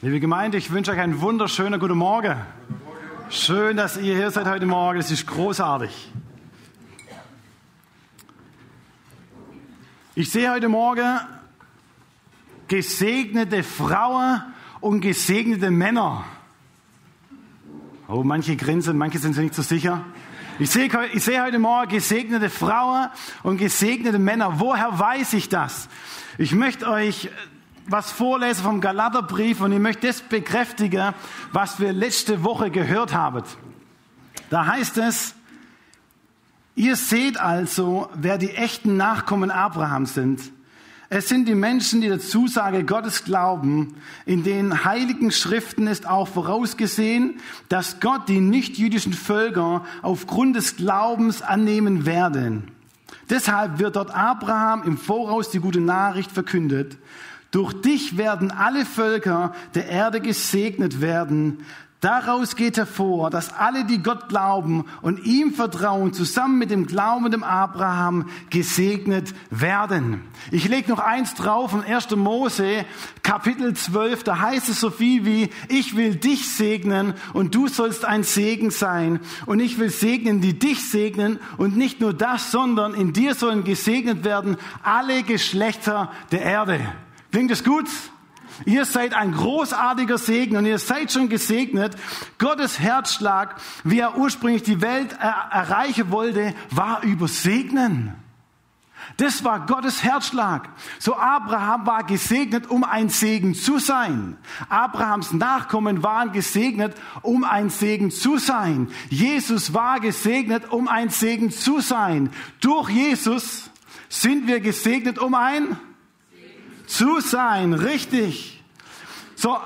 Liebe Gemeinde, ich wünsche euch einen wunderschönen guten Morgen. Schön, dass ihr hier seid heute Morgen. Es ist großartig. Ich sehe heute Morgen gesegnete Frauen und gesegnete Männer. Oh, manche grinsen, manche sind sich nicht so sicher. Ich sehe, ich sehe heute Morgen gesegnete Frauen und gesegnete Männer. Woher weiß ich das? Ich möchte euch was vorlesen vom Galaterbrief und ich möchte das bekräftigen, was wir letzte Woche gehört haben. Da heißt es, ihr seht also, wer die echten Nachkommen Abrahams sind. Es sind die Menschen, die der Zusage Gottes glauben. In den heiligen Schriften ist auch vorausgesehen, dass Gott die nichtjüdischen Völker aufgrund des Glaubens annehmen werden. Deshalb wird dort Abraham im Voraus die gute Nachricht verkündet. Durch dich werden alle Völker der Erde gesegnet werden. Daraus geht hervor, dass alle, die Gott glauben und ihm vertrauen, zusammen mit dem glaubenden Abraham gesegnet werden. Ich lege noch eins drauf in 1. Mose, Kapitel 12, da heißt es so viel wie, ich will dich segnen und du sollst ein Segen sein. Und ich will segnen, die dich segnen und nicht nur das, sondern in dir sollen gesegnet werden alle Geschlechter der Erde. Klingt das gut? Ihr seid ein großartiger Segen und ihr seid schon gesegnet. Gottes Herzschlag, wie er ursprünglich die Welt er erreichen wollte, war über Segnen. Das war Gottes Herzschlag. So Abraham war gesegnet, um ein Segen zu sein. Abrahams Nachkommen waren gesegnet, um ein Segen zu sein. Jesus war gesegnet, um ein Segen zu sein. Durch Jesus sind wir gesegnet, um ein zu sein, richtig. So,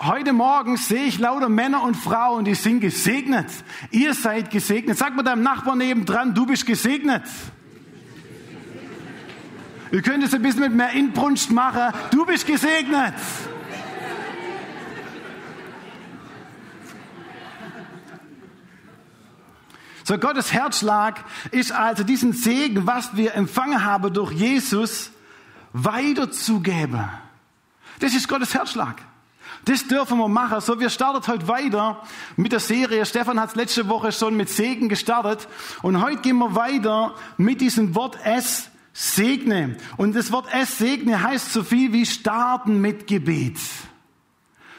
heute Morgen sehe ich lauter Männer und Frauen, die sind gesegnet. Ihr seid gesegnet. Sag mal deinem Nachbarn nebendran, du bist gesegnet. Ihr könnt es ein bisschen mit mehr Inbrunst machen. Du bist gesegnet. So, Gottes Herzschlag ist also diesen Segen, was wir empfangen haben durch Jesus, weiterzugeben. Das ist Gottes Herzschlag. Das dürfen wir machen. So, wir starten heute weiter mit der Serie. Stefan hat es letzte Woche schon mit Segen gestartet. Und heute gehen wir weiter mit diesem Wort es segne. Und das Wort es segne heißt so viel wie starten mit Gebet.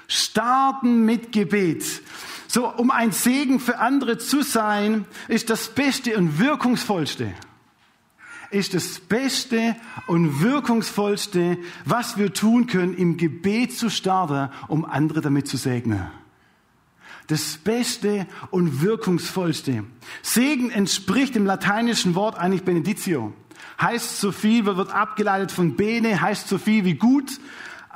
Starten mit Gebet. So, um ein Segen für andere zu sein, ist das Beste und Wirkungsvollste ist das Beste und Wirkungsvollste, was wir tun können, im Gebet zu starten, um andere damit zu segnen. Das Beste und Wirkungsvollste. Segen entspricht dem lateinischen Wort eigentlich Beneditio. Heißt so viel, wird abgeleitet von bene, heißt so viel wie gut,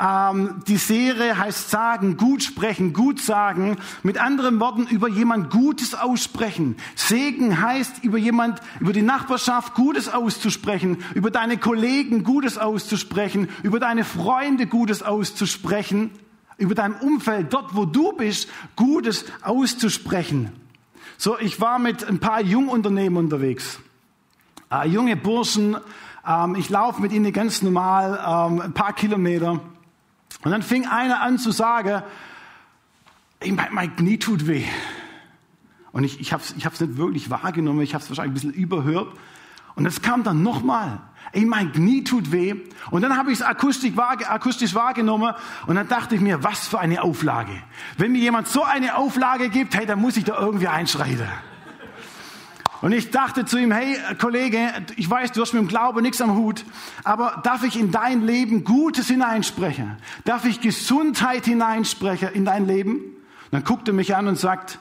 ähm, die Serie heißt sagen, gut sprechen, gut sagen. Mit anderen Worten, über jemand Gutes aussprechen. Segen heißt, über jemand, über die Nachbarschaft Gutes auszusprechen, über deine Kollegen Gutes auszusprechen, über deine Freunde Gutes auszusprechen, über dein Umfeld, dort wo du bist, Gutes auszusprechen. So, ich war mit ein paar Jungunternehmen unterwegs. Äh, junge Burschen, ähm, ich laufe mit ihnen ganz normal ähm, ein paar Kilometer. Und dann fing einer an zu sagen, mein, mein Knie tut weh. Und ich, ich habe es ich hab's nicht wirklich wahrgenommen, ich habe es wahrscheinlich ein bisschen überhört. Und es kam dann nochmal, ey, mein Knie tut weh. Und dann habe ich es akustisch wahrgenommen und dann dachte ich mir, was für eine Auflage. Wenn mir jemand so eine Auflage gibt, hey, dann muss ich da irgendwie einschreiten. Und ich dachte zu ihm, hey Kollege, ich weiß, du hast mit dem Glauben nichts am Hut, aber darf ich in dein Leben Gutes hineinsprechen? Darf ich Gesundheit hineinsprechen in dein Leben? Und dann guckt er mich an und sagt,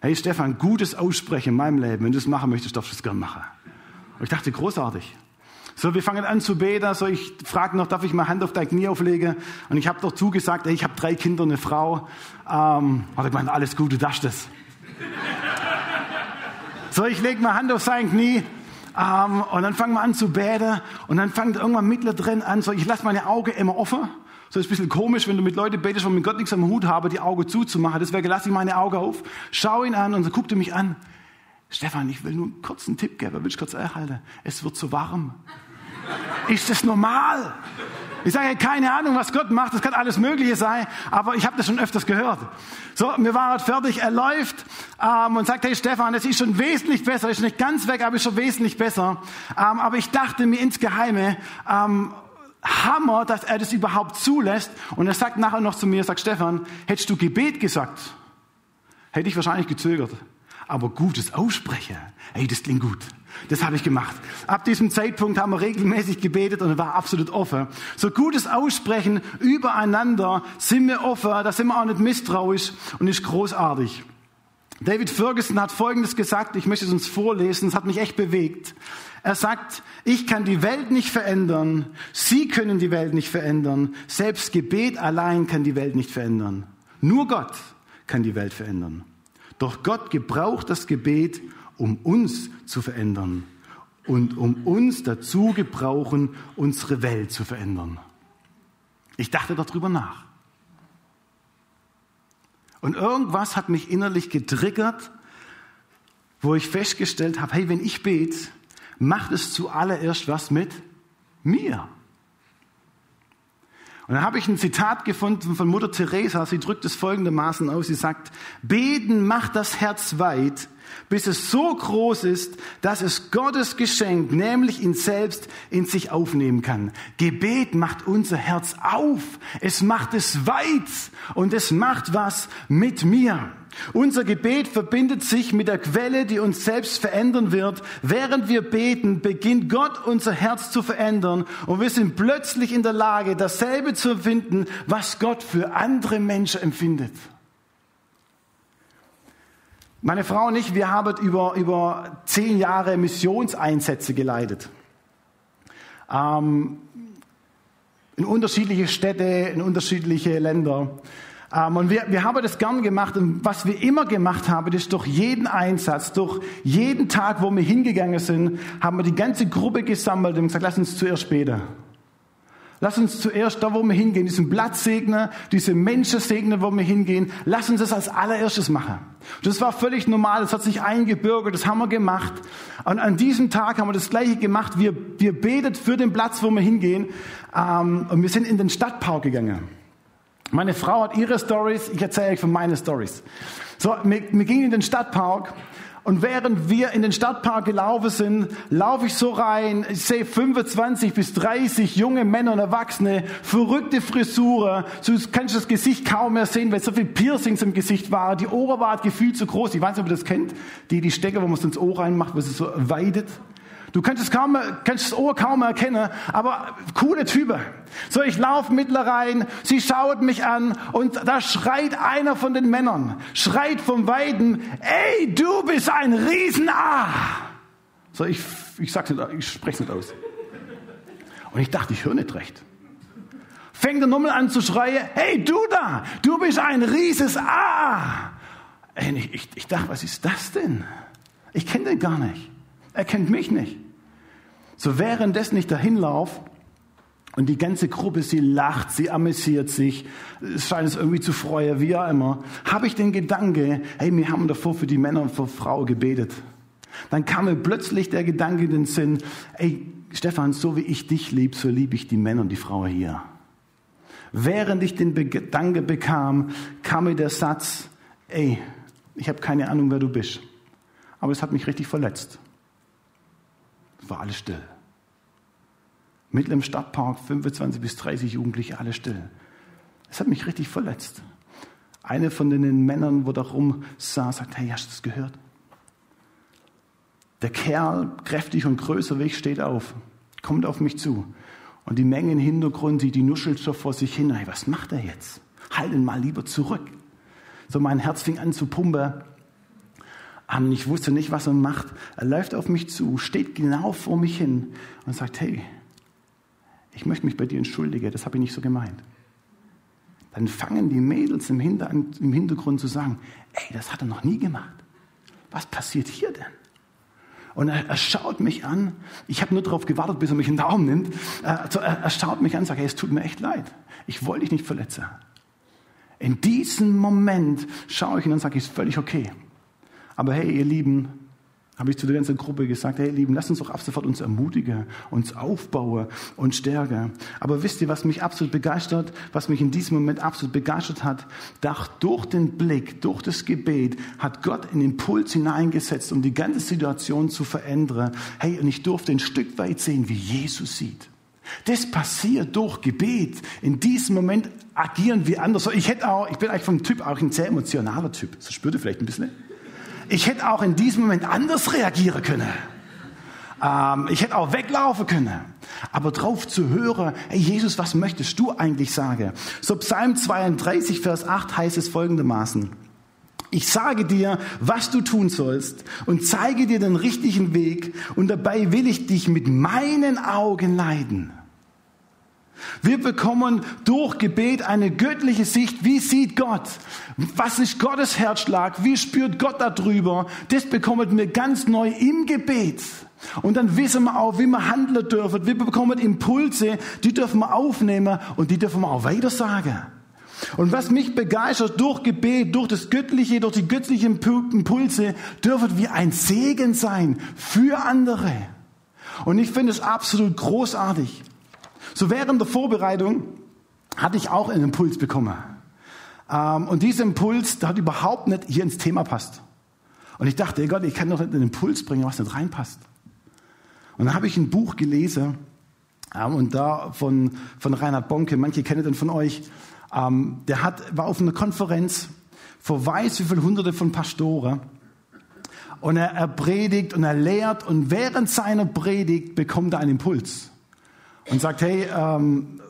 hey Stefan, Gutes aussprechen in meinem Leben. Wenn du das machen möchtest, darfst du es gerne machen. Und ich dachte, großartig. So, wir fangen an zu beten. So, ich frage noch, darf ich meine Hand auf dein Knie auflegen? Und ich habe doch zugesagt, hey, ich habe drei Kinder, eine Frau. Ähm, hat er gemeint, alles Gute, das ist das. So, ich lege meine Hand auf sein Knie ähm, und dann fangen wir an zu beten und dann fängt irgendwann mittendrin an, so ich lasse meine Augen immer offen. So ist ein bisschen komisch, wenn du mit Leuten betest, und mit Gott nichts am Hut habe, die Augen zuzumachen. Deswegen lasse ich meine Augen auf, schaue ihn an und so guckt er mich an. Stefan, ich will nur einen kurzen Tipp geben, will ich kurz erhalten. Es wird zu warm. Ist das normal? Ich sage, keine Ahnung, was Gott macht, das kann alles Mögliche sein, aber ich habe das schon öfters gehört. So, wir waren fertig, er läuft ähm, und sagt, hey Stefan, es ist schon wesentlich besser, ist nicht ganz weg, aber ist schon wesentlich besser. Ähm, aber ich dachte mir ins Geheime, ähm, Hammer, dass er das überhaupt zulässt. Und er sagt nachher noch zu mir, sagt Stefan, hättest du Gebet gesagt, hätte ich wahrscheinlich gezögert. Aber gutes Aussprechen, hey, das klingt gut. Das habe ich gemacht. Ab diesem Zeitpunkt haben wir regelmäßig gebetet und war absolut offen. So gutes Aussprechen übereinander sind wir offen, da sind wir auch nicht misstrauisch und ist großartig. David Ferguson hat Folgendes gesagt, ich möchte es uns vorlesen, es hat mich echt bewegt. Er sagt, ich kann die Welt nicht verändern, Sie können die Welt nicht verändern, selbst Gebet allein kann die Welt nicht verändern. Nur Gott kann die Welt verändern. Doch Gott gebraucht das Gebet, um uns zu verändern und um uns dazu gebrauchen, unsere Welt zu verändern. Ich dachte darüber nach. Und irgendwas hat mich innerlich getriggert, wo ich festgestellt habe, hey, wenn ich bete, macht es zuallererst was mit mir. Und dann habe ich ein Zitat gefunden von Mutter Teresa. Sie drückt es folgendermaßen aus. Sie sagt, beten macht das Herz weit, bis es so groß ist, dass es Gottes Geschenk, nämlich ihn selbst, in sich aufnehmen kann. Gebet macht unser Herz auf. Es macht es weit und es macht was mit mir. Unser Gebet verbindet sich mit der Quelle, die uns selbst verändern wird. Während wir beten, beginnt Gott unser Herz zu verändern und wir sind plötzlich in der Lage, dasselbe zu empfinden, was Gott für andere Menschen empfindet. Meine Frau und ich, wir haben über, über zehn Jahre Missionseinsätze geleitet. Ähm, in unterschiedliche Städte, in unterschiedliche Länder. Ähm, und wir, wir haben das gern gemacht. Und was wir immer gemacht haben, ist durch jeden Einsatz, durch jeden Tag, wo wir hingegangen sind, haben wir die ganze Gruppe gesammelt und gesagt, lass uns zuerst beten. Lass uns zuerst da, wo wir hingehen, diesen Platz segnen, diese Menschen segnen, wo wir hingehen. Lass uns das als allererstes machen. Das war völlig normal, das hat sich eingebürgert, das haben wir gemacht. Und an diesem Tag haben wir das Gleiche gemacht. Wir, wir betet für den Platz, wo wir hingehen. Ähm, und wir sind in den Stadtpark gegangen. Meine Frau hat ihre Stories, ich erzähle euch von meinen Stories. So, wir, wir gingen in den Stadtpark und während wir in den Stadtpark gelaufen sind, laufe ich so rein, ich sehe 25 bis 30 junge Männer und Erwachsene, verrückte Frisuren, du kannst das Gesicht kaum mehr sehen, weil so viel Piercings im Gesicht waren, die Ohren waren gefühlt zu groß, ich weiß nicht, ob ihr das kennt, die, die Stecker, wo man es ins Ohr reinmacht, wo es so weidet. Du kannst es kaum, kannst das Ohr kaum erkennen, aber coole Typen. So, ich laufe mittler rein, sie schaut mich an und da schreit einer von den Männern, schreit vom Weiden, ey, du bist ein Riesen-A. So, ich, ich sag's nicht, ich spreche nicht aus. Und ich dachte, ich höre nicht recht. Fängt er nochmal an zu schreien, hey, du da, du bist ein rieses A. Ich, ich, ich dachte, was ist das denn? Ich kenne den gar nicht. Er kennt mich nicht. So währenddessen ich dahin laufe und die ganze Gruppe, sie lacht, sie amüsiert sich, es scheint es irgendwie zu freuen, wie auch immer, habe ich den Gedanke, hey, wir haben davor für die Männer und für Frau gebetet. Dann kam mir plötzlich der Gedanke in den Sinn, ey, Stefan, so wie ich dich liebe, so liebe ich die Männer und die Frau hier. Während ich den Gedanke bekam, kam mir der Satz, ey, ich habe keine Ahnung, wer du bist. Aber es hat mich richtig verletzt. War alles still. Mitten im Stadtpark 25 bis 30 Jugendliche, alle still. Das hat mich richtig verletzt. Eine von den Männern, wo da rum sah, sagt, hey, hast du das gehört? Der Kerl, kräftig und größer wie ich, steht auf, kommt auf mich zu. Und die Menge im Hintergrund, die, die nuschelt so vor sich hin. Hey, was macht er jetzt? Halt ihn mal lieber zurück. So mein Herz fing an zu pumpen. Und ich wusste nicht, was er macht. Er läuft auf mich zu, steht genau vor mich hin und sagt, hey, ich möchte mich bei dir entschuldigen, das habe ich nicht so gemeint. Dann fangen die Mädels im, Hintergrund zu sagen, ey, das hat er noch nie gemacht. Was passiert hier denn? Und er, er schaut mich an. Ich habe nur darauf gewartet, bis er mich in den Daumen nimmt. Also er, er schaut mich an und sagt, hey, es tut mir echt leid. Ich wollte dich nicht verletzen. In diesem Moment schaue ich ihn und sage, es ist völlig okay. Aber hey, ihr Lieben, habe ich zu der ganzen Gruppe gesagt, hey Lieben, lasst uns doch ab sofort uns ermutigen, uns aufbauen und stärken. Aber wisst ihr, was mich absolut begeistert, was mich in diesem Moment absolut begeistert hat? Doch durch den Blick, durch das Gebet hat Gott einen Impuls hineingesetzt, um die ganze Situation zu verändern. Hey, und ich durfte ein Stück weit sehen, wie Jesus sieht. Das passiert durch Gebet. In diesem Moment agieren wir anders. Ich hätte auch, ich bin eigentlich vom Typ auch ein sehr emotionaler Typ. Das spürt ihr vielleicht ein bisschen. Ich hätte auch in diesem Moment anders reagieren können. Ähm, ich hätte auch weglaufen können. Aber drauf zu hören, hey Jesus, was möchtest du eigentlich sagen? So Psalm 32, Vers 8 heißt es folgendermaßen. Ich sage dir, was du tun sollst und zeige dir den richtigen Weg und dabei will ich dich mit meinen Augen leiden. Wir bekommen durch Gebet eine göttliche Sicht. Wie sieht Gott? Was ist Gottes Herzschlag? Wie spürt Gott darüber? Das bekommen wir ganz neu im Gebet. Und dann wissen wir auch, wie wir handeln dürfen. Wir bekommen Impulse, die dürfen wir aufnehmen und die dürfen wir auch weitersagen. Und was mich begeistert, durch Gebet, durch das Göttliche, durch die göttlichen Impulse, dürfen wir ein Segen sein für andere. Und ich finde es absolut großartig. So während der Vorbereitung hatte ich auch einen Impuls bekommen. Ähm, und dieser Impuls, der hat überhaupt nicht hier ins Thema passt. Und ich dachte, Gott, ich kann doch nicht einen Impuls bringen, was nicht reinpasst. Und dann habe ich ein Buch gelesen, ähm, und da von, von Reinhard Bonke, manche kennen den von euch, ähm, der hat, war auf einer Konferenz vor weiß wie viele hunderte von Pastoren. Und er, er predigt und er lehrt und während seiner Predigt bekommt er einen Impuls und sagt, hey, ähm,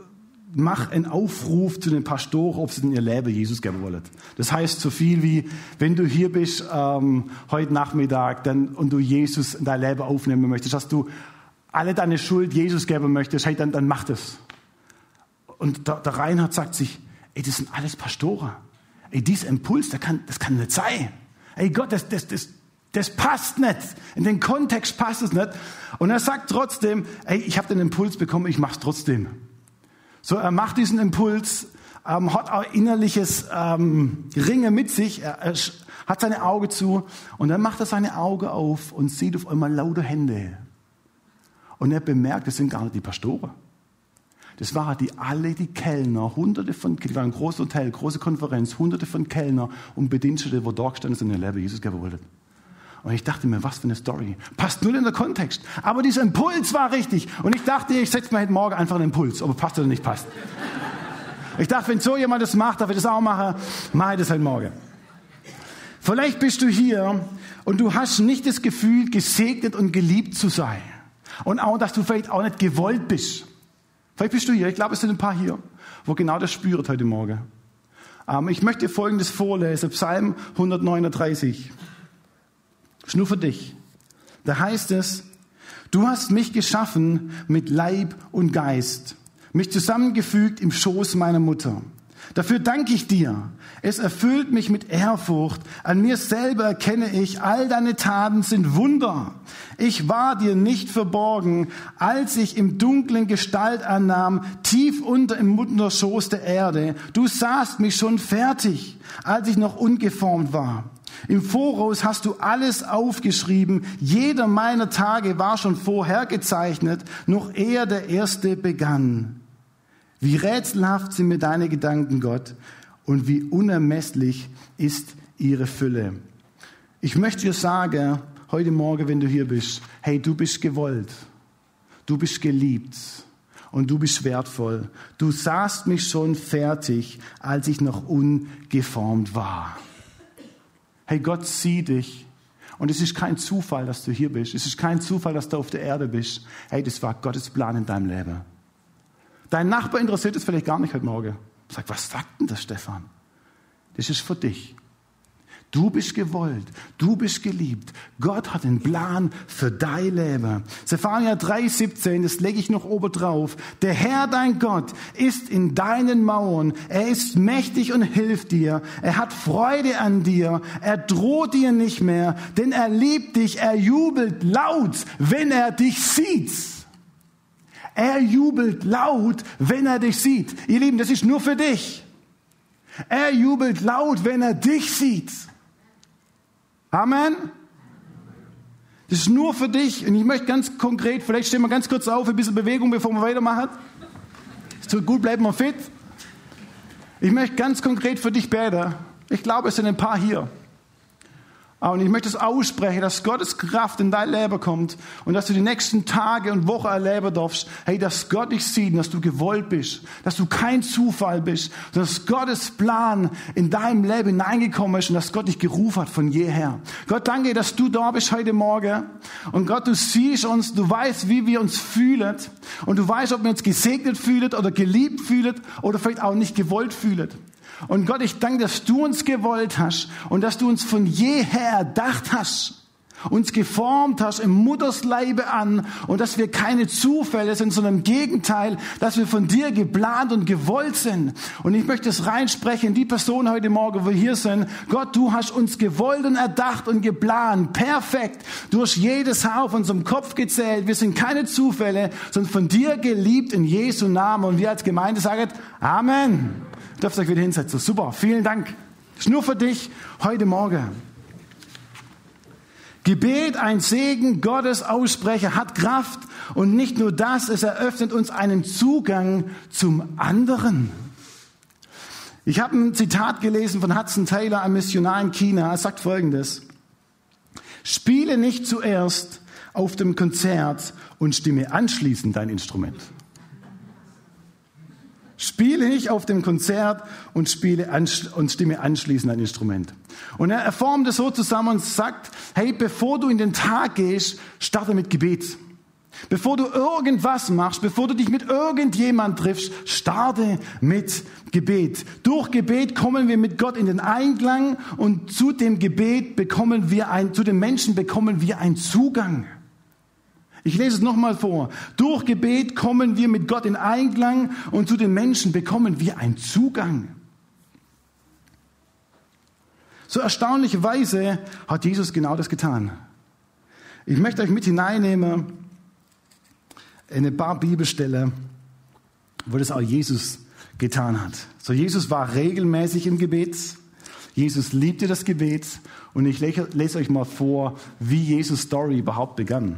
mach einen Aufruf zu den Pastoren, ob sie in ihr Leben Jesus geben wollen. Das heißt so viel wie, wenn du hier bist ähm, heute Nachmittag dann, und du Jesus in dein Leben aufnehmen möchtest, dass du alle deine Schuld Jesus geben möchtest, hey, dann, dann mach das. Und der, der Reinhard sagt sich, ey, das sind alles Pastoren. Ey, dieser Impuls, der kann, das kann nicht sein. Ey Gott, das, das, das, das passt nicht. In den Kontext passt es nicht. Und er sagt trotzdem, ey, ich habe den Impuls bekommen, ich mache es trotzdem. So, er macht diesen Impuls, ähm, hat auch innerliches ähm, Ringe mit sich, er, er hat seine Augen zu und dann macht er seine Augen auf und sieht auf einmal lauter Hände. Und er bemerkt, das sind gar nicht die Pastoren. Das waren die alle die Kellner, hunderte von, die waren ein großes Hotel, große Konferenz, hunderte von Kellner und Bedienstete, wo da gestanden sind, in der Leben Jesus geben wollten. Und ich dachte mir, was für eine Story. Passt nur in den Kontext. Aber dieser Impuls war richtig. Und ich dachte, ich setze mir heute Morgen einfach einen Impuls, ob er passt oder nicht passt. Ich dachte, wenn so jemand das macht, darf ich das auch machen, mache ich das heute Morgen. Vielleicht bist du hier und du hast nicht das Gefühl, gesegnet und geliebt zu sein. Und auch, dass du vielleicht auch nicht gewollt bist. Vielleicht bist du hier, ich glaube, es sind ein paar hier, wo genau das spürt heute Morgen. Ähm, ich möchte Folgendes vorlesen, Psalm 139. Ist nur für dich. Da heißt es, du hast mich geschaffen mit Leib und Geist, mich zusammengefügt im Schoß meiner Mutter. Dafür danke ich dir. Es erfüllt mich mit Ehrfurcht. An mir selber erkenne ich, all deine Taten sind Wunder. Ich war dir nicht verborgen, als ich im dunklen Gestalt annahm, tief unter im Mutterschoß der Erde. Du sahst mich schon fertig, als ich noch ungeformt war. Im Voraus hast du alles aufgeschrieben. Jeder meiner Tage war schon vorhergezeichnet, noch ehe der erste begann. Wie rätselhaft sind mir deine Gedanken, Gott, und wie unermesslich ist ihre Fülle. Ich möchte dir sagen, heute Morgen, wenn du hier bist, hey, du bist gewollt, du bist geliebt und du bist wertvoll. Du sahst mich schon fertig, als ich noch ungeformt war. Hey, Gott sieht dich. Und es ist kein Zufall, dass du hier bist. Es ist kein Zufall, dass du auf der Erde bist. Hey, das war Gottes Plan in deinem Leben. Dein Nachbar interessiert es vielleicht gar nicht heute Morgen. Sag, was sagt denn das, Stefan? Das ist für dich. Du bist gewollt, du bist geliebt. Gott hat einen Plan für dein Leben. Zephania 3,17, das lege ich noch oben drauf. Der Herr, dein Gott, ist in deinen Mauern. Er ist mächtig und hilft dir. Er hat Freude an dir. Er droht dir nicht mehr, denn er liebt dich. Er jubelt laut, wenn er dich sieht. Er jubelt laut, wenn er dich sieht. Ihr Lieben, das ist nur für dich. Er jubelt laut, wenn er dich sieht. Amen. Das ist nur für dich. Und ich möchte ganz konkret, vielleicht stehen wir ganz kurz auf, ein bisschen Bewegung, bevor wir weitermachen. Es tut gut, bleiben wir fit. Ich möchte ganz konkret für dich beten. Ich glaube, es sind ein paar hier. Und ich möchte es aussprechen, dass Gottes Kraft in dein Leben kommt und dass du die nächsten Tage und Wochen erleben darfst, hey, dass Gott dich sieht dass du gewollt bist, dass du kein Zufall bist, dass Gottes Plan in deinem Leben hineingekommen ist und dass Gott dich gerufen hat von jeher. Gott, danke, dass du da bist heute Morgen und Gott, du siehst uns, du weißt, wie wir uns fühlen und du weißt, ob wir uns gesegnet fühlen oder geliebt fühlen oder vielleicht auch nicht gewollt fühlen. Und Gott, ich danke, dass du uns gewollt hast und dass du uns von jeher erdacht hast, uns geformt hast im Muttersleibe an und dass wir keine Zufälle sind, sondern im Gegenteil, dass wir von dir geplant und gewollt sind. Und ich möchte es reinsprechen, die Person heute Morgen, wo wir hier sind. Gott, du hast uns gewollt und erdacht und geplant. Perfekt. Du hast jedes Haar auf unserem Kopf gezählt. Wir sind keine Zufälle, sondern von dir geliebt in Jesu Namen. Und wir als Gemeinde sagen Amen. Dürft euch wieder hinsetzen. Super, vielen Dank. Ist nur für dich heute Morgen. Gebet, ein Segen Gottes ausspreche, hat Kraft und nicht nur das, es eröffnet uns einen Zugang zum anderen. Ich habe ein Zitat gelesen von Hudson Taylor, einem Missionar in China. Er sagt Folgendes. Spiele nicht zuerst auf dem Konzert und stimme anschließend dein Instrument. Spiele nicht auf dem Konzert und, spiele und stimme anschließend ein Instrument. Und er formt es so zusammen und sagt, hey, bevor du in den Tag gehst, starte mit Gebet. Bevor du irgendwas machst, bevor du dich mit irgendjemand triffst, starte mit Gebet. Durch Gebet kommen wir mit Gott in den Einklang und zu dem Gebet bekommen wir ein, zu den Menschen bekommen wir einen Zugang. Ich lese es nochmal vor. Durch Gebet kommen wir mit Gott in Einklang und zu den Menschen bekommen wir einen Zugang. So erstaunlicherweise hat Jesus genau das getan. Ich möchte euch mit hineinnehmen in ein paar Bibelstellen, wo das auch Jesus getan hat. So Jesus war regelmäßig im Gebet. Jesus liebte das Gebet und ich lese euch mal vor, wie Jesus Story überhaupt begann.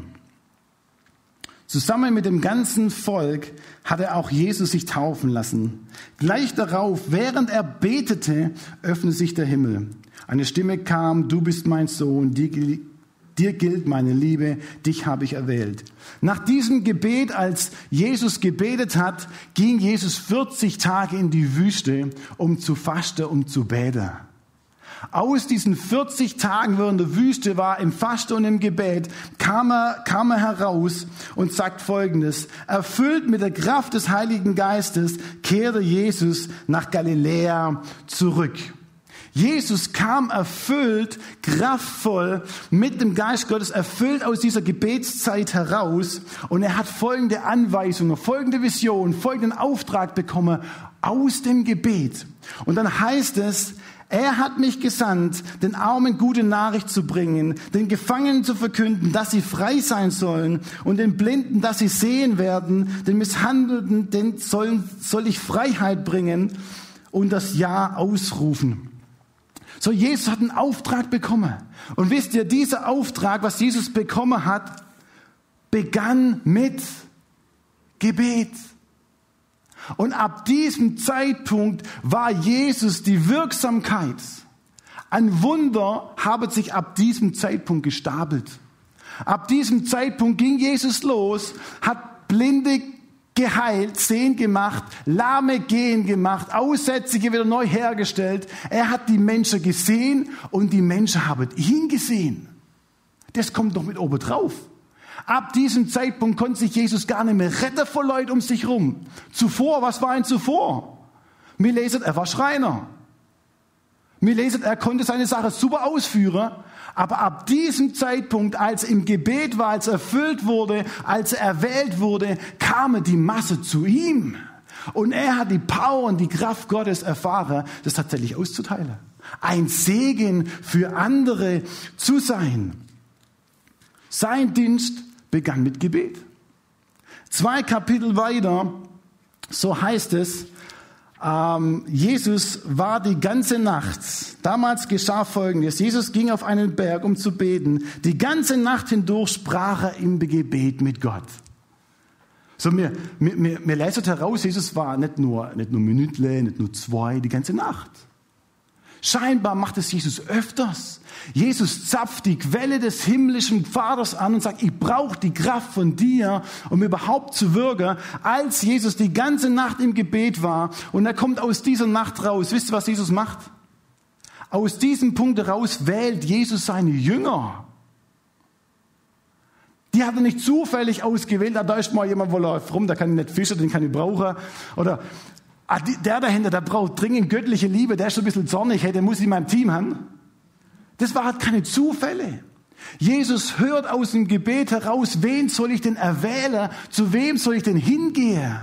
Zusammen mit dem ganzen Volk hatte auch Jesus sich taufen lassen. Gleich darauf, während er betete, öffnete sich der Himmel. Eine Stimme kam, du bist mein Sohn, dir, dir gilt meine Liebe, dich habe ich erwählt. Nach diesem Gebet, als Jesus gebetet hat, ging Jesus 40 Tage in die Wüste, um zu fasten, um zu beten. Aus diesen 40 Tagen, wo er in der Wüste war, im Fasten und im Gebet, kam er, kam er heraus und sagt Folgendes. Erfüllt mit der Kraft des Heiligen Geistes kehrte Jesus nach Galiläa zurück. Jesus kam erfüllt, kraftvoll, mit dem Geist Gottes erfüllt aus dieser Gebetszeit heraus und er hat folgende Anweisungen, folgende Vision, folgenden Auftrag bekommen aus dem Gebet. Und dann heißt es, er hat mich gesandt, den Armen gute Nachricht zu bringen, den Gefangenen zu verkünden, dass sie frei sein sollen und den Blinden, dass sie sehen werden, den Misshandelten, den soll, soll ich Freiheit bringen und das Ja ausrufen. So, Jesus hat einen Auftrag bekommen. Und wisst ihr, dieser Auftrag, was Jesus bekommen hat, begann mit Gebet. Und ab diesem Zeitpunkt war Jesus die Wirksamkeit. Ein Wunder habe sich ab diesem Zeitpunkt gestapelt. Ab diesem Zeitpunkt ging Jesus los, hat Blinde geheilt, Sehen gemacht, Lahme gehen gemacht, Aussätzige wieder neu hergestellt. Er hat die Menschen gesehen und die Menschen haben ihn gesehen. Das kommt doch mit oben drauf. Ab diesem Zeitpunkt konnte sich Jesus gar nicht mehr retten vor Leuten um sich rum. Zuvor, was war ein zuvor? Wir lesen, er war Schreiner. Wir lesen, er konnte seine Sache super ausführen, aber ab diesem Zeitpunkt, als im Gebet war, als erfüllt wurde, als er erwählt wurde, kam die Masse zu ihm. Und er hat die Power und die Kraft Gottes erfahren, das tatsächlich auszuteilen. Ein Segen für andere zu sein. Sein Dienst begann mit Gebet. Zwei Kapitel weiter, so heißt es, ähm, Jesus war die ganze Nacht Damals geschah Folgendes. Jesus ging auf einen Berg, um zu beten. Die ganze Nacht hindurch sprach er im Gebet mit Gott. So, mir, mir, mir, mir lässt heraus, Jesus war nicht nur, nicht nur Minütle, nicht nur zwei, die ganze Nacht. Scheinbar macht es Jesus öfters. Jesus zapft die Quelle des himmlischen Vaters an und sagt, ich brauche die Kraft von dir, um überhaupt zu wirken. Als Jesus die ganze Nacht im Gebet war und er kommt aus dieser Nacht raus, wisst ihr, was Jesus macht? Aus diesem Punkt heraus wählt Jesus seine Jünger. Die hat er nicht zufällig ausgewählt, da ist mal jemand, wo läuft rum, der kann nicht fischen, den kann ich brauchen. Oder ah, der dahinter, der braucht dringend göttliche Liebe, der ist so ein bisschen zornig, hey, den muss ich in meinem Team haben. Das waren halt keine Zufälle. Jesus hört aus dem Gebet heraus, wen soll ich denn erwählen, zu wem soll ich denn hingehen?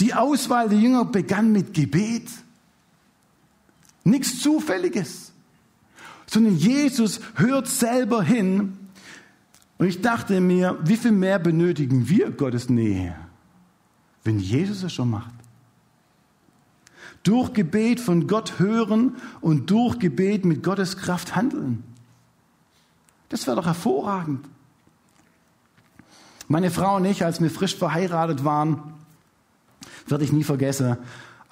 Die Auswahl der Jünger begann mit Gebet. Nichts Zufälliges, sondern Jesus hört selber hin und ich dachte mir, wie viel mehr benötigen wir Gottes Nähe, wenn Jesus es schon macht? Durch Gebet von Gott hören und durch Gebet mit Gottes Kraft handeln. Das wäre doch hervorragend. Meine Frau und ich, als wir frisch verheiratet waren, werde ich nie vergessen,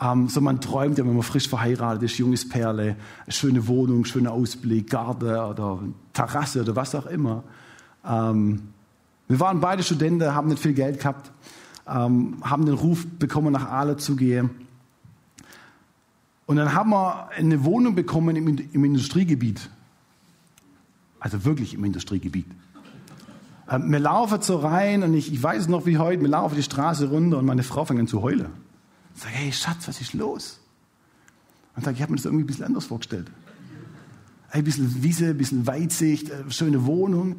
ähm, so man träumt ja, wenn man frisch verheiratet ist, junges Perle, schöne Wohnung, schöner Ausblick, Garten oder Terrasse oder was auch immer. Ähm, wir waren beide Studenten, haben nicht viel Geld gehabt, ähm, haben den Ruf bekommen, nach Aale zu gehen. Und dann haben wir eine Wohnung bekommen im, im Industriegebiet. Also wirklich im Industriegebiet. Ähm, wir laufen so rein und ich, ich weiß noch wie heute, wir laufen die Straße runter und meine Frau fängt an zu heulen. Ich sage, hey Schatz, was ist los? Und sage, ich habe mir das irgendwie ein bisschen anders vorgestellt. Ein bisschen Wiese, ein bisschen Weitsicht, äh, schöne Wohnung.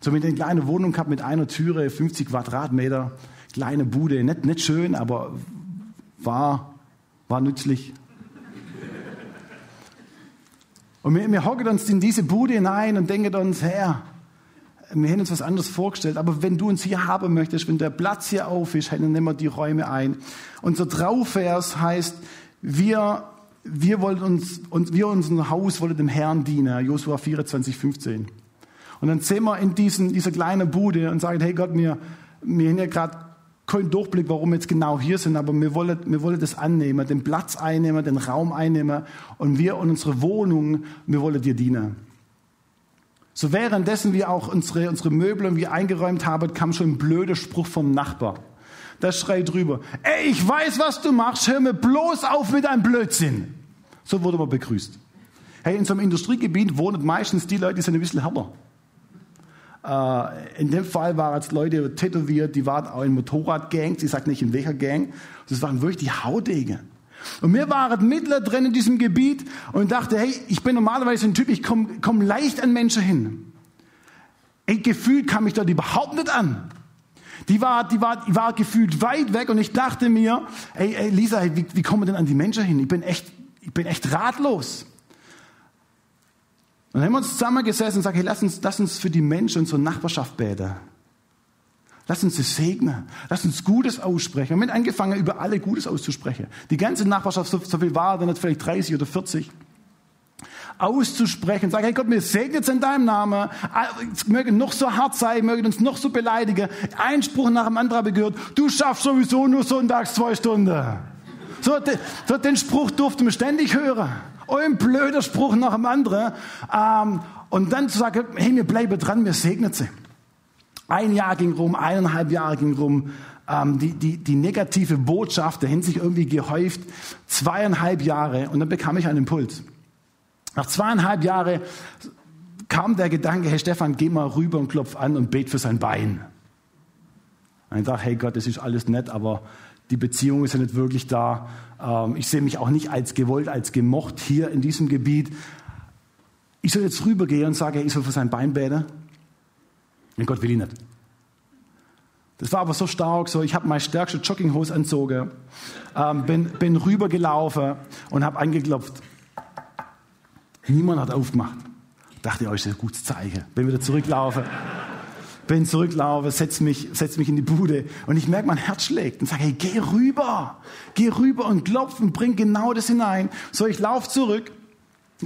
So mit einer kleinen Wohnung gehabt mit einer Türe, 50 Quadratmeter, kleine Bude, nicht, nicht schön, aber war, war nützlich. Und wir, wir hocken uns in diese Bude hinein und denken uns, Herr, wir hätten uns was anderes vorgestellt, aber wenn du uns hier haben möchtest, wenn der Platz hier auf ist, dann nehmen wir die Räume ein. Unser Trauvers heißt, wir, wir wollen uns, uns, wir unser Haus wollen dem Herrn dienen, Josua 24, 15. Und dann sehen wir in diesen, dieser kleinen Bude und sagen, hey Gott, wir, wir haben ja gerade keinen Durchblick, warum wir jetzt genau hier sind, aber wir wollen, wir wollen das annehmen, den Platz einnehmen, den Raum einnehmen und wir und unsere Wohnung, wir wollen dir dienen. So währenddessen wir auch unsere, unsere Möbel irgendwie eingeräumt haben, kam schon ein blöder Spruch vom Nachbar. Da schreit drüber, ey, ich weiß, was du machst, hör mir bloß auf mit deinem Blödsinn. So wurde man begrüßt. Hey, in so einem Industriegebiet wohnen meistens die Leute, die sind ein bisschen härter. Äh, in dem Fall waren es Leute tätowiert, die waren auch in Motorradgangs, ich sage nicht in welcher Gang. Das waren wirklich die Haudegen. Und wir waren Mittler drin in diesem Gebiet und dachte, hey, ich bin normalerweise ein Typ, ich komme komm leicht an Menschen hin. Ey, gefühlt kam ich dort überhaupt nicht an. Die war, die war, die war gefühlt weit weg und ich dachte mir, ey, ey Lisa, wie, wie kommen wir denn an die Menschen hin? Ich bin echt, ich bin echt ratlos. Und dann haben wir uns zusammengesessen und gesagt, hey, lass uns, lass uns für die Menschen unserer Nachbarschaft beten. Lass uns sie segnen. Lass uns Gutes aussprechen. Wir haben angefangen, über alle Gutes auszusprechen. Die ganze Nachbarschaft, so, so viel war, dann nicht vielleicht 30 oder 40 auszusprechen, sagen, hey Gott, mir segnet es in deinem Namen, es möge noch so hart sein, möge uns noch so beleidigen. Ein Spruch nach dem anderen gehört, du schaffst sowieso nur sonntags zwei Stunden. So, so den Spruch durfte man ständig hören ein blöder Spruch nach dem anderen. Ähm, und dann zu sagen, hey, wir bleiben dran, wir segnen sie. Ein Jahr ging rum, eineinhalb Jahre ging rum. Ähm, die, die, die negative Botschaft dahin sich irgendwie gehäuft. Zweieinhalb Jahre und dann bekam ich einen Impuls. Nach zweieinhalb Jahren kam der Gedanke, hey Stefan, geh mal rüber und klopf an und bet für sein Bein. Und ich dachte, hey Gott, das ist alles nett, aber die Beziehung ist ja nicht wirklich da. Ähm, ich sehe mich auch nicht als gewollt, als gemocht hier in diesem Gebiet. Ich soll jetzt rübergehen und sagen, ich soll für sein Bein beten. Und Gott will ihn nicht. Das war aber so stark, so ich habe meine stärkste Jogginghose anzogen, ähm, bin, bin rübergelaufen und habe angeklopft. Niemand hat aufgemacht. Dachte, euch oh, ist ein gutes Zeichen. Bin wieder zurücklaufen bin zurücklaufe, setz mich, setz mich in die Bude und ich merke, mein Herz schlägt und sage, hey, geh rüber, geh rüber und klopf und bring genau das hinein. So, ich laufe zurück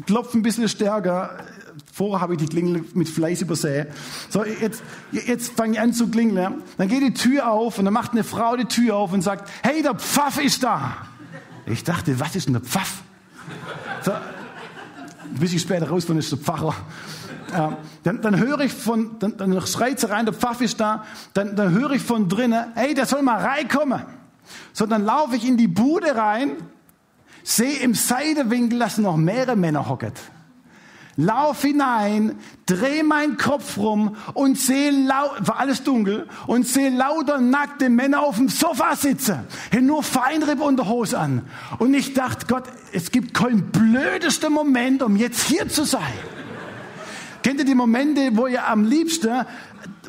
klopft ein bisschen stärker. Vorher habe ich die Klingel mit Fleiß übersät. So, jetzt, jetzt fange ich an zu klingeln. Dann geht die Tür auf und dann macht eine Frau die Tür auf und sagt, hey, der Pfaff ist da. Ich dachte, was ist denn der Pfaff? So, ein bisschen später raus, dann ist der Pfarrer. Ähm, dann, dann höre ich von, dann, dann schreit sie rein, der Pfaff ist da. Dann, dann höre ich von drinnen, hey, der soll mal reinkommen. So, dann laufe ich in die Bude rein, sehe im Seidewinkel, dass noch mehrere Männer hocken. Lauf hinein, dreh meinen Kopf rum und sehe laut, war alles dunkel, und sehe lauter nackte Männer auf dem Sofa sitzen, haben nur Feinripp und Hose an. Und ich dachte, Gott, es gibt keinen blödesten Moment, um jetzt hier zu sein. Kennt ihr die Momente, wo ihr am liebsten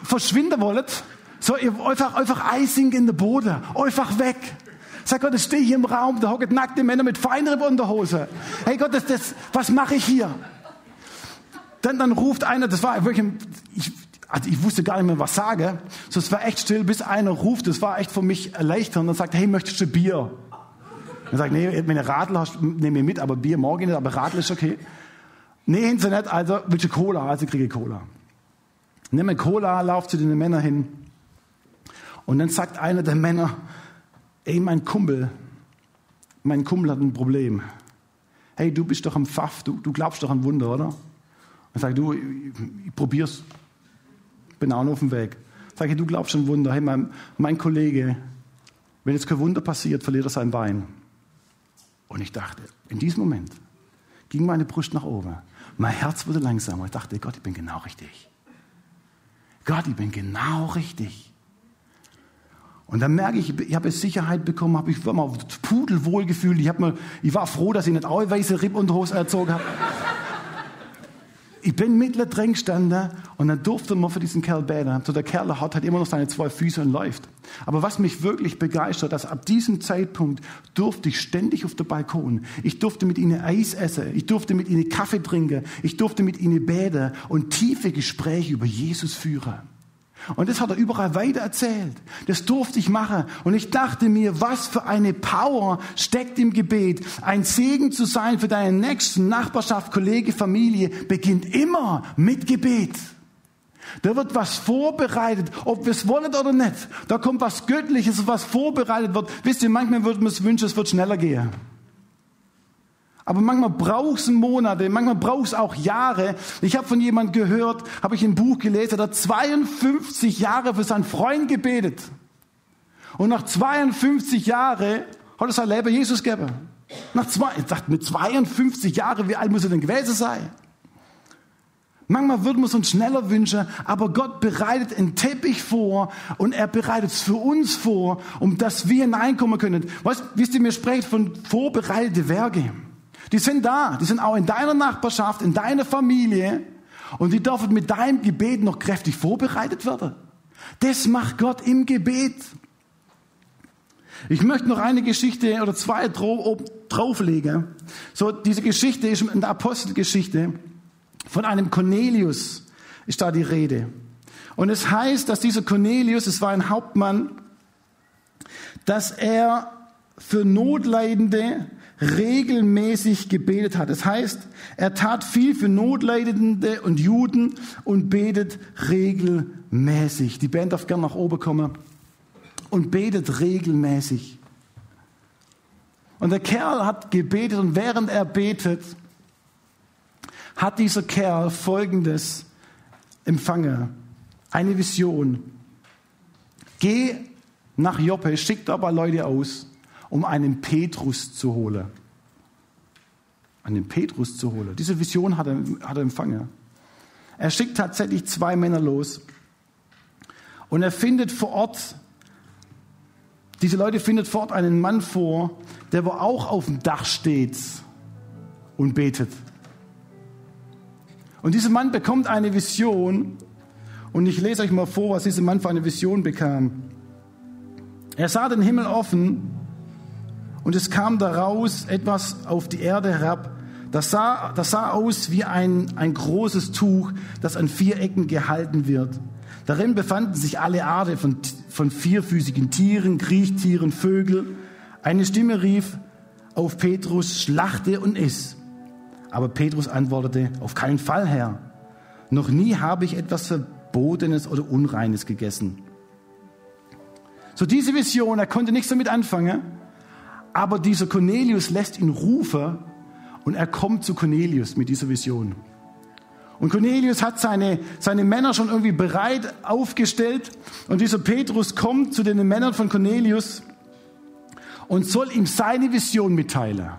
verschwinden wollt? So, ihr einfach, einfach Eising in der Boden, einfach weg. Sag Gott, ich stehe hier im Raum, da hocken nackte Männer mit Feinripp und Hose. Hey Gott, das, das, was mache ich hier? Dann, dann ruft einer, das war wirklich, ich, also ich wusste gar nicht mehr, was sage. So, es war echt still, bis einer ruft, das war echt für mich erleichternd und sagt, hey, möchtest du Bier? Dann sagt, nee, wenn du Radl hast, nehme ich mit, aber Bier morgen nicht, aber Radl ist okay. Nee, nicht, also willst du Cola? Also kriege ich Cola. Nimm Cola, lauf zu den Männern hin. Und dann sagt einer der Männer, ey, mein Kumpel, mein Kumpel hat ein Problem. Hey, du bist doch am Pfaff, du, du glaubst doch an Wunder, oder? Und sag du, ich, ich probier's. Bin auch noch auf dem Weg. Sag ich, du glaubst an Wunder. Hey, mein, mein Kollege, wenn jetzt kein Wunder passiert, verliert er sein Bein. Und ich dachte, in diesem Moment ging meine Brust nach oben. Mein Herz wurde langsamer. Ich dachte, Gott, ich bin genau richtig. Gott, ich bin genau richtig. Und dann merke ich, ich habe Sicherheit bekommen, habe ich war mal pudelwohl gefühlt. Ich, ich war froh, dass ich nicht auch weiße Ripp und Hose erzogen habe ich bin mittendrin gestanden und dann durfte man für diesen Kerl beten. So der Kerl hat halt immer noch seine zwei Füße und läuft. Aber was mich wirklich begeistert, dass ab diesem Zeitpunkt durfte ich ständig auf der Balkon. Ich durfte mit ihnen Eis essen. Ich durfte mit ihnen Kaffee trinken. Ich durfte mit ihnen beten und tiefe Gespräche über Jesus führen. Und das hat er überall weiter erzählt. Das durfte ich machen. Und ich dachte mir, was für eine Power steckt im Gebet. Ein Segen zu sein für deinen nächsten Nachbarschaft, Kollege, Familie beginnt immer mit Gebet. Da wird was vorbereitet, ob wir es wollen oder nicht. Da kommt was Göttliches, was vorbereitet wird. Wisst ihr, manchmal würde man es wünschen, es wird schneller gehen. Aber manchmal braucht es Monate, manchmal braucht es auch Jahre. Ich habe von jemand gehört, habe ich ein Buch gelesen, der hat 52 Jahre für seinen Freund gebetet. Und nach 52 Jahren hat er sein Leben Jesus gegeben. Nach zwei, ich dachte, mit 52 Jahren, wie alt muss er denn gewesen sein? Manchmal würden wir es uns schneller wünschen, aber Gott bereitet einen Teppich vor und er bereitet es für uns vor, um dass wir hineinkommen können. Weißt, wisst ihr, mir spricht von vorbereitete Werke. Die sind da, die sind auch in deiner Nachbarschaft, in deiner Familie und die dürfen mit deinem Gebet noch kräftig vorbereitet werden. Das macht Gott im Gebet. Ich möchte noch eine Geschichte oder zwei drauflegen. So, diese Geschichte ist in der Apostelgeschichte von einem Cornelius ist da die Rede. Und es heißt, dass dieser Cornelius, es war ein Hauptmann, dass er für Notleidende regelmäßig gebetet hat. Das heißt, er tat viel für Notleidende und Juden und betet regelmäßig. Die Band darf gerne nach oben kommen. Und betet regelmäßig. Und der Kerl hat gebetet und während er betet, hat dieser Kerl Folgendes empfangen. Eine Vision. Geh nach Joppe, schick da aber Leute aus um einen Petrus zu holen. Einen Petrus zu holen. Diese Vision hat er, hat er empfangen. Er schickt tatsächlich zwei Männer los. Und er findet vor Ort, diese Leute findet vor Ort einen Mann vor, der wo auch auf dem Dach steht und betet. Und dieser Mann bekommt eine Vision. Und ich lese euch mal vor, was dieser Mann für eine Vision bekam. Er sah den Himmel offen und es kam daraus etwas auf die Erde herab. Das sah, das sah aus wie ein, ein großes Tuch, das an vier Ecken gehalten wird. Darin befanden sich alle Arten von, von vierfüßigen Tieren, Kriechtieren, Vögel. Eine Stimme rief auf Petrus, schlachte und iss. Aber Petrus antwortete, auf keinen Fall, Herr. Noch nie habe ich etwas Verbotenes oder Unreines gegessen. So diese Vision, er konnte nichts damit anfangen, aber dieser Cornelius lässt ihn rufen und er kommt zu Cornelius mit dieser Vision. Und Cornelius hat seine, seine Männer schon irgendwie bereit aufgestellt und dieser Petrus kommt zu den Männern von Cornelius und soll ihm seine Vision mitteilen.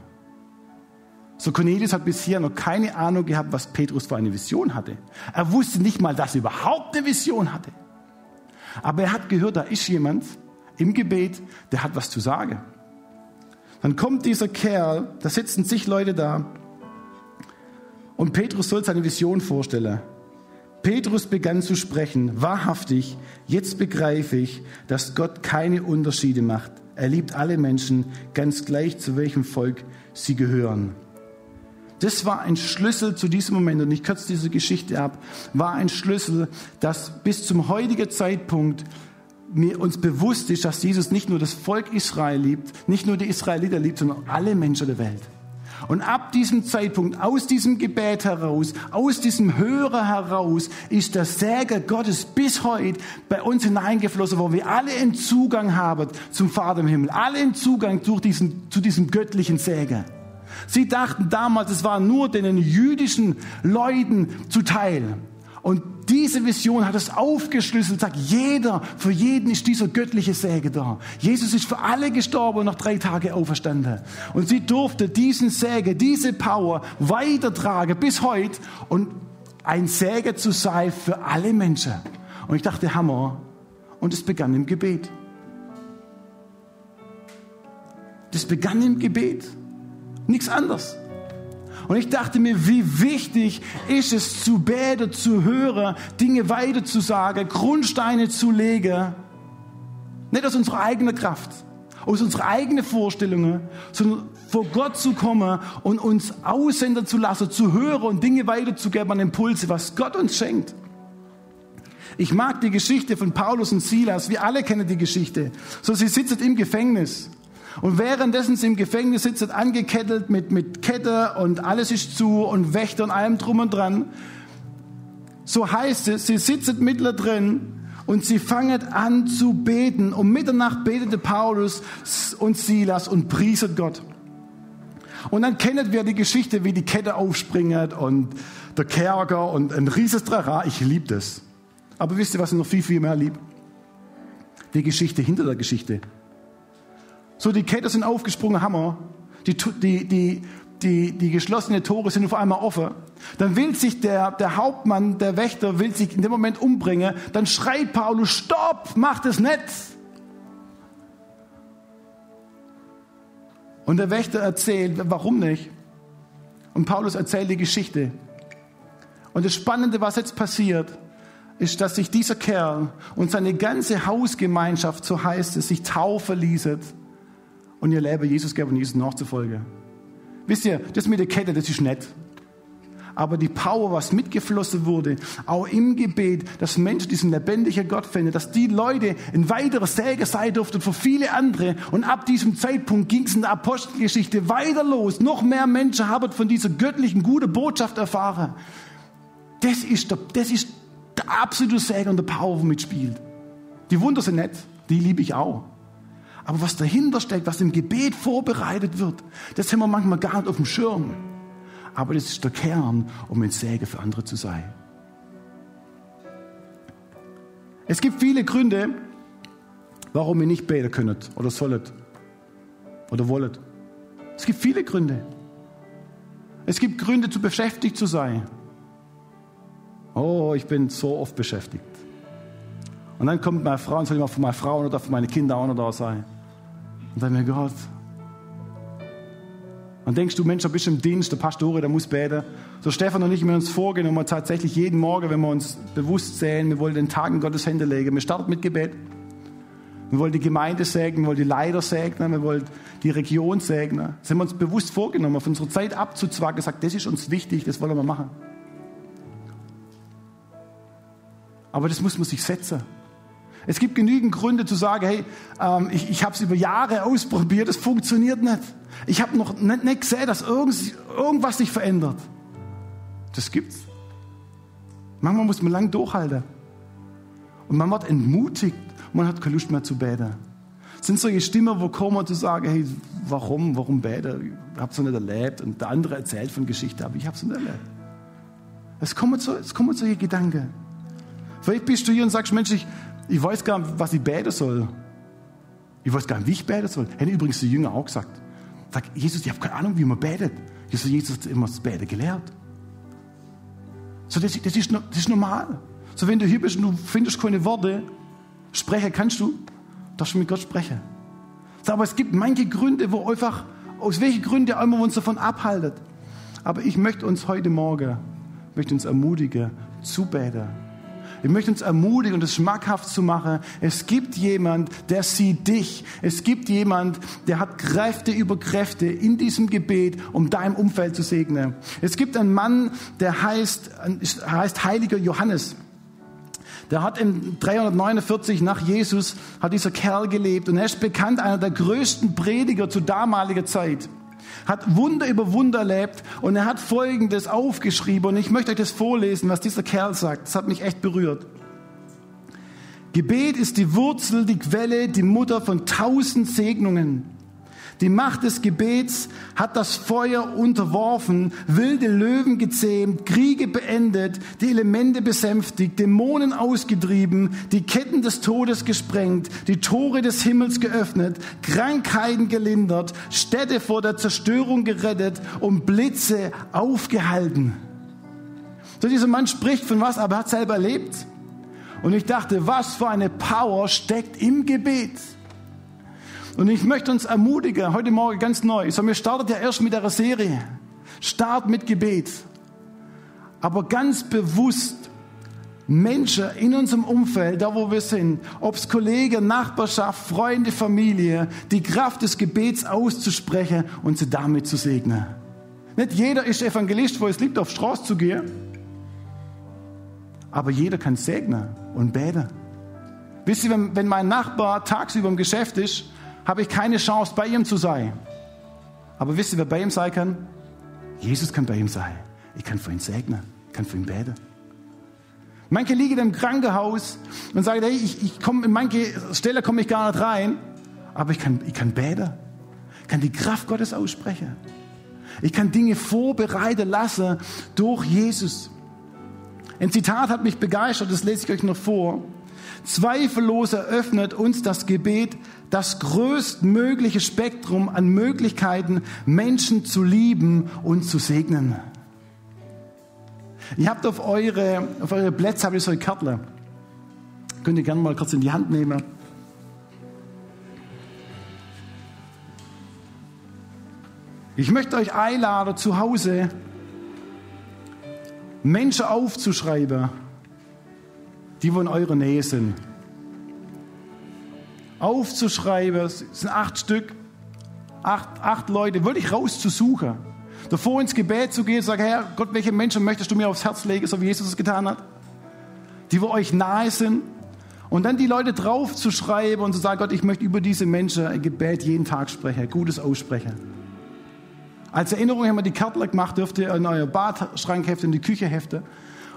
So Cornelius hat bisher noch keine Ahnung gehabt, was Petrus für eine Vision hatte. Er wusste nicht mal, dass er überhaupt eine Vision hatte. Aber er hat gehört, da ist jemand im Gebet, der hat was zu sagen. Dann kommt dieser Kerl, da sitzen zig Leute da und Petrus soll seine Vision vorstellen. Petrus begann zu sprechen, wahrhaftig, jetzt begreife ich, dass Gott keine Unterschiede macht. Er liebt alle Menschen, ganz gleich zu welchem Volk sie gehören. Das war ein Schlüssel zu diesem Moment, und ich kürze diese Geschichte ab, war ein Schlüssel, dass bis zum heutigen Zeitpunkt mir uns bewusst ist, dass Jesus nicht nur das Volk Israel liebt, nicht nur die Israeliter liebt, sondern alle Menschen der Welt. Und ab diesem Zeitpunkt, aus diesem Gebet heraus, aus diesem Hörer heraus, ist der Säger Gottes bis heute bei uns hineingeflossen, wo wir alle einen Zugang haben zum Vater im Himmel, alle einen Zugang durch diesen, zu diesem göttlichen Säger. Sie dachten damals, es war nur den jüdischen Leuten zuteil. Und diese Vision hat es aufgeschlüsselt, sagt, jeder, für jeden ist dieser göttliche Säge da. Jesus ist für alle gestorben und nach drei Tagen auferstanden. Und sie durfte diesen Säge, diese Power weitertragen bis heute und ein Säge zu sein für alle Menschen. Und ich dachte, Hammer. Und es begann im Gebet. Das begann im Gebet. Nichts anderes. Und ich dachte mir, wie wichtig ist es zu beten, zu hören, Dinge weiter zu sagen, Grundsteine zu legen. Nicht aus unserer eigenen Kraft, aus unserer eigenen Vorstellungen, sondern vor Gott zu kommen und uns aussenden zu lassen, zu hören und Dinge weiterzugeben an Impulse, was Gott uns schenkt. Ich mag die Geschichte von Paulus und Silas. Wir alle kennen die Geschichte. So, sie sitzen im Gefängnis. Und währenddessen sie im Gefängnis sitzen, angekettelt mit, mit Kette und alles ist zu und Wächter und allem drum und dran. So heißt es, sie sitzen mittendrin und sie fangen an zu beten. Um Mitternacht betete Paulus und Silas und prieset Gott. Und dann kennen wir die Geschichte, wie die Kette aufspringt und der Kerker und ein rieses Trara. Ich liebe das. Aber wisst ihr, was ich noch viel, viel mehr liebe? Die Geschichte hinter der Geschichte. So, die Kette sind aufgesprungen, Hammer. Die, die, die, die, die geschlossenen Tore sind auf einmal offen. Dann will sich der, der Hauptmann, der Wächter, will sich in dem Moment umbringen. Dann schreit Paulus, stopp, mach das nicht. Und der Wächter erzählt, warum nicht? Und Paulus erzählt die Geschichte. Und das Spannende, was jetzt passiert, ist, dass sich dieser Kerl und seine ganze Hausgemeinschaft, so heißt es, sich taufen ließen und ihr Leben Jesus geben und Jesus nachzufolgen. Wisst ihr, das mit der Kette, das ist nett. Aber die Power, was mitgeflossen wurde, auch im Gebet, dass Menschen diesen lebendigen Gott finden, dass die Leute ein weiterer Säge sein durften für viele andere. Und ab diesem Zeitpunkt ging es in der Apostelgeschichte weiter los. Noch mehr Menschen haben von dieser göttlichen, guten Botschaft erfahren. Das ist der, das ist der absolute Säge und der Power, wo mitspielt. Die Wunder sind nett, die liebe ich auch. Aber was dahinter steckt, was im Gebet vorbereitet wird, das haben wir manchmal gar nicht auf dem Schirm. Aber das ist der Kern, um ein Säge für andere zu sein. Es gibt viele Gründe, warum ihr nicht beten könnt oder solltet oder wollt. Es gibt viele Gründe. Es gibt Gründe, zu beschäftigt zu sein. Oh, ich bin so oft beschäftigt. Und dann kommt meine Frau und sagt immer, für meine Frau oder für meine Kinder auch noch da sein. Und dann mir Gott. Und denkst du, Mensch, da bist du im Dienst, der Pastor, der muss beten. So Stefan und ich haben uns vorgenommen, tatsächlich jeden Morgen, wenn wir uns bewusst sehen, wir wollen den Tag in Gottes Hände legen. Wir starten mit Gebet. Wir wollen die Gemeinde segnen, wir wollen die Leiter segnen, wir wollen die Region segnen. Das haben wir uns bewusst vorgenommen, auf unsere Zeit abzuzwacken, gesagt, das ist uns wichtig, das wollen wir machen. Aber das muss man sich setzen. Es gibt genügend Gründe zu sagen, hey, ähm, ich, ich habe es über Jahre ausprobiert, es funktioniert nicht. Ich habe noch nicht, nicht gesehen, dass irgend, irgendwas sich verändert. Das gibt's. Manchmal muss man lang durchhalten. Und man wird entmutigt. Man hat keine Lust mehr zu beten. Es sind solche Stimmen, wo kommen zu sagen, hey, warum, warum beten? Ich habe es nicht erlebt. Und der andere erzählt von Geschichte, aber ich habe es nicht erlebt. Es kommen, so, es kommen solche Gedanken. Vielleicht bist du hier und sagst, Mensch, ich, ich weiß gar nicht, was ich beten soll. Ich weiß gar nicht, wie ich beten soll. Hätte übrigens die Jünger auch gesagt. Sag, Jesus, ich habe keine Ahnung, wie man betet. Jesus, Jesus hat immer das Beten gelehrt. So, das, das, ist, das ist normal. So, wenn du hier bist und du findest keine Worte, sprechen kannst du, darfst du mit Gott sprechen. So, aber es gibt manche Gründe, wo einfach, aus welchen Gründen auch immer uns davon abhaltet. Aber ich möchte uns heute Morgen, möchte uns ermutigen, zu beten. Ich möchte uns ermutigen und es schmackhaft zu machen. Es gibt jemand, der sieht dich. Es gibt jemand, der hat Kräfte über Kräfte in diesem Gebet, um dein Umfeld zu segnen. Es gibt einen Mann, der heißt, heißt Heiliger Johannes. Der hat in 349 nach Jesus, hat dieser Kerl gelebt und er ist bekannt, einer der größten Prediger zu damaliger Zeit hat Wunder über Wunder erlebt und er hat Folgendes aufgeschrieben und ich möchte euch das vorlesen, was dieser Kerl sagt. Das hat mich echt berührt. Gebet ist die Wurzel, die Quelle, die Mutter von tausend Segnungen. Die Macht des Gebets hat das Feuer unterworfen, wilde Löwen gezähmt, Kriege beendet, die Elemente besänftigt, Dämonen ausgetrieben, die Ketten des Todes gesprengt, die Tore des Himmels geöffnet, Krankheiten gelindert, Städte vor der Zerstörung gerettet und Blitze aufgehalten. So dieser Mann spricht von was, aber er hat selber erlebt. Und ich dachte, was für eine Power steckt im Gebet. Und ich möchte uns ermutigen, heute Morgen ganz neu. So, wir starten ja erst mit der Serie. Start mit Gebet. Aber ganz bewusst Menschen in unserem Umfeld, da wo wir sind, ob es Kollegen, Nachbarschaft, Freunde, Familie, die Kraft des Gebets auszusprechen und sie damit zu segnen. Nicht jeder ist Evangelist, wo es liegt, auf Straße zu gehen. Aber jeder kann segnen und beten. Wisst ihr, wenn, wenn mein Nachbar tagsüber im Geschäft ist habe ich keine Chance, bei ihm zu sein. Aber wisst ihr, wer bei ihm sein kann? Jesus kann bei ihm sein. Ich kann für ihn segnen, ich kann für ihn beten. Manche liegen im Krankenhaus und sagen, hey, ich, ich komme in manche Stelle komme ich gar nicht rein, aber ich kann, ich kann beten. Ich kann die Kraft Gottes aussprechen. Ich kann Dinge vorbereiten lassen durch Jesus. Ein Zitat hat mich begeistert, das lese ich euch noch vor. Zweifellos eröffnet uns das Gebet das größtmögliche Spektrum an Möglichkeiten, Menschen zu lieben und zu segnen. Ihr habt auf eure, auf eure Plätze habe ich so ein Kärtler. Könnt ihr gerne mal kurz in die Hand nehmen. Ich möchte euch einladen, zu Hause Menschen aufzuschreiben, die in eurer Nähe sind aufzuschreiben, es sind acht Stück, acht, acht Leute, wirklich rauszusuchen. Davor ins Gebet zu gehen und sagen, Herr Gott, welche Menschen möchtest du mir aufs Herz legen, so wie Jesus es getan hat? Die, wo euch nahe sind. Und dann die Leute draufzuschreiben und zu sagen, Gott, ich möchte über diese Menschen ein Gebet jeden Tag sprechen, Gutes aussprechen. Als Erinnerung haben wir die Kärtler gemacht, dürft ihr in euer Badschrankhefte, in die Küchehefte.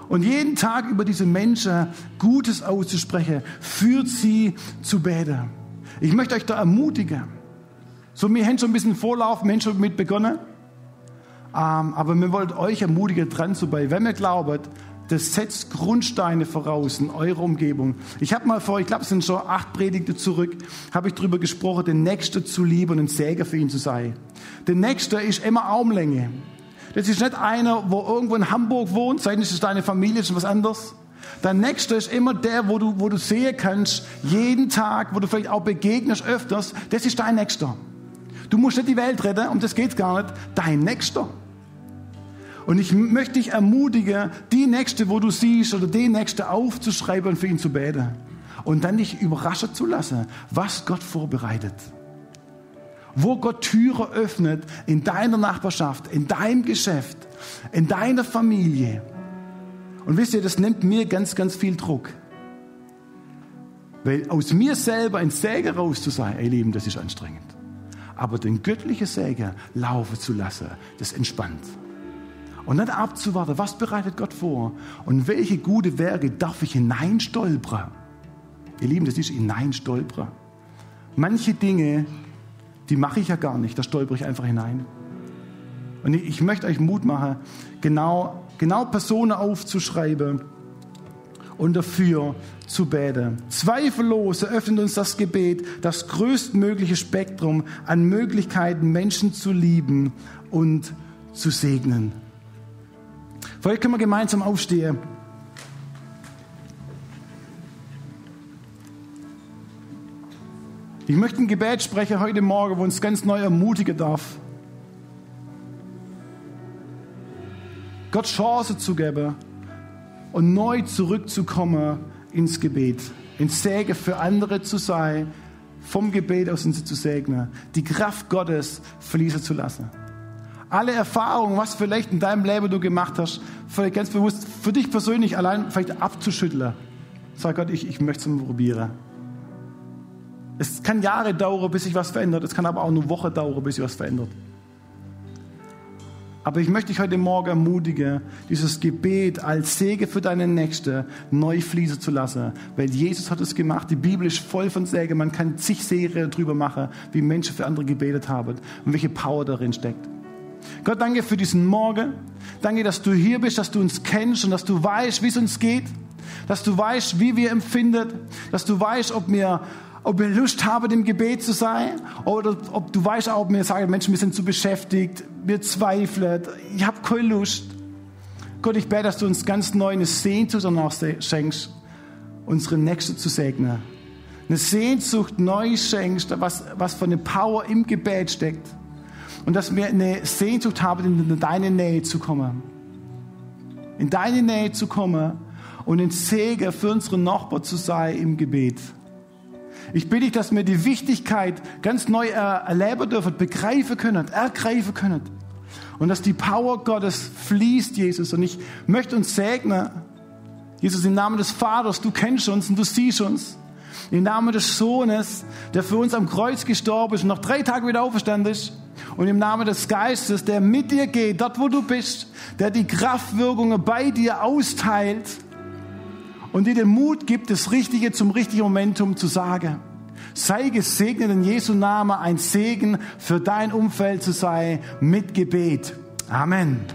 Und jeden Tag über diese Menschen Gutes auszusprechen, führt sie zu beten. Ich möchte euch da ermutigen. So, wir haben schon ein bisschen Vorlauf, Menschen mit begonnen. Ähm, aber wir wollen euch ermutigen, dran zu bleiben. Wenn ihr glaubt, das setzt Grundsteine voraus in eurer Umgebung. Ich habe mal vor, ich glaube, es sind schon acht Predigte zurück, habe ich darüber gesprochen, den Nächsten zu lieben und ein Säger für ihn zu sein. Der Nächste ist immer Armlänge. Das ist nicht einer, wo irgendwo in Hamburg wohnt, sei es deine Familie, ist was anderes. Dein Nächster ist immer der, wo du, wo du sehen kannst, jeden Tag, wo du vielleicht auch begegnest öfters, das ist dein Nächster. Du musst nicht die Welt retten, um das geht gar nicht. Dein Nächster. Und ich möchte dich ermutigen, die Nächste, wo du siehst, oder den Nächste aufzuschreiben und für ihn zu beten. Und dann dich überraschen zu lassen, was Gott vorbereitet wo Gott Türe öffnet in deiner Nachbarschaft, in deinem Geschäft, in deiner Familie. Und wisst ihr, das nimmt mir ganz, ganz viel Druck. Weil aus mir selber ein Säge raus zu sein, ihr Lieben, das ist anstrengend. Aber den göttlichen Säge laufen zu lassen, das entspannt. Und dann abzuwarten, was bereitet Gott vor und welche gute Werke darf ich hineinstolpern. Ihr Lieben, das ist hineinstolpern. Manche Dinge, die mache ich ja gar nicht, da stolper ich einfach hinein. Und ich möchte euch Mut machen, genau, genau Personen aufzuschreiben und dafür zu beten. Zweifellos eröffnet uns das Gebet das größtmögliche Spektrum an Möglichkeiten, Menschen zu lieben und zu segnen. Vielleicht können wir gemeinsam aufstehen. Ich möchte ein Gebet sprechen heute Morgen, wo uns ganz neu ermutigen darf. Gott Chance zu geben und neu zurückzukommen ins Gebet. Ins Säge für andere zu sein, vom Gebet aus uns zu segnen. Die Kraft Gottes fließen zu lassen. Alle Erfahrungen, was vielleicht in deinem Leben du gemacht hast, vielleicht ganz bewusst für dich persönlich allein vielleicht abzuschütteln. Sag Gott, ich, ich möchte es mal probieren. Es kann Jahre dauern, bis sich was verändert. Es kann aber auch eine Woche dauern, bis sich was verändert. Aber ich möchte dich heute Morgen ermutigen, dieses Gebet als Segen für deine Nächste neu fließen zu lassen. Weil Jesus hat es gemacht. Die Bibel ist voll von Sägen. Man kann zig Serien darüber machen, wie Menschen für andere gebetet haben und welche Power darin steckt. Gott, danke für diesen Morgen. Danke, dass du hier bist, dass du uns kennst und dass du weißt, wie es uns geht. Dass du weißt, wie wir empfinden. Dass du weißt, ob wir ob wir Lust haben, im Gebet zu sein, oder ob du weißt, ob wir sagen, Menschen, wir sind zu beschäftigt, wir zweifeln, ich habe keine Lust. Gott, ich bete, dass du uns ganz neu eine Sehnsucht danach schenkst, unsere Nächste zu segnen. Eine Sehnsucht neu schenkst, was, was für eine Power im Gebet steckt. Und dass wir eine Sehnsucht haben, in deine Nähe zu kommen. In deine Nähe zu kommen und ein Segen für unsere Nachbarn zu sein im Gebet. Ich bitte dich, dass wir die Wichtigkeit ganz neu erleben dürfen, begreifen können, ergreifen können. Und dass die Power Gottes fließt, Jesus. Und ich möchte uns segnen, Jesus, im Namen des Vaters, du kennst uns und du siehst uns. Im Namen des Sohnes, der für uns am Kreuz gestorben ist und nach drei Tagen wieder auferstanden ist. Und im Namen des Geistes, der mit dir geht, dort wo du bist, der die Kraftwirkungen bei dir austeilt und dir den Mut gibt, das Richtige zum richtigen Momentum zu sagen. Sei gesegnet in Jesu Namen, ein Segen für dein Umfeld zu sein mit Gebet. Amen.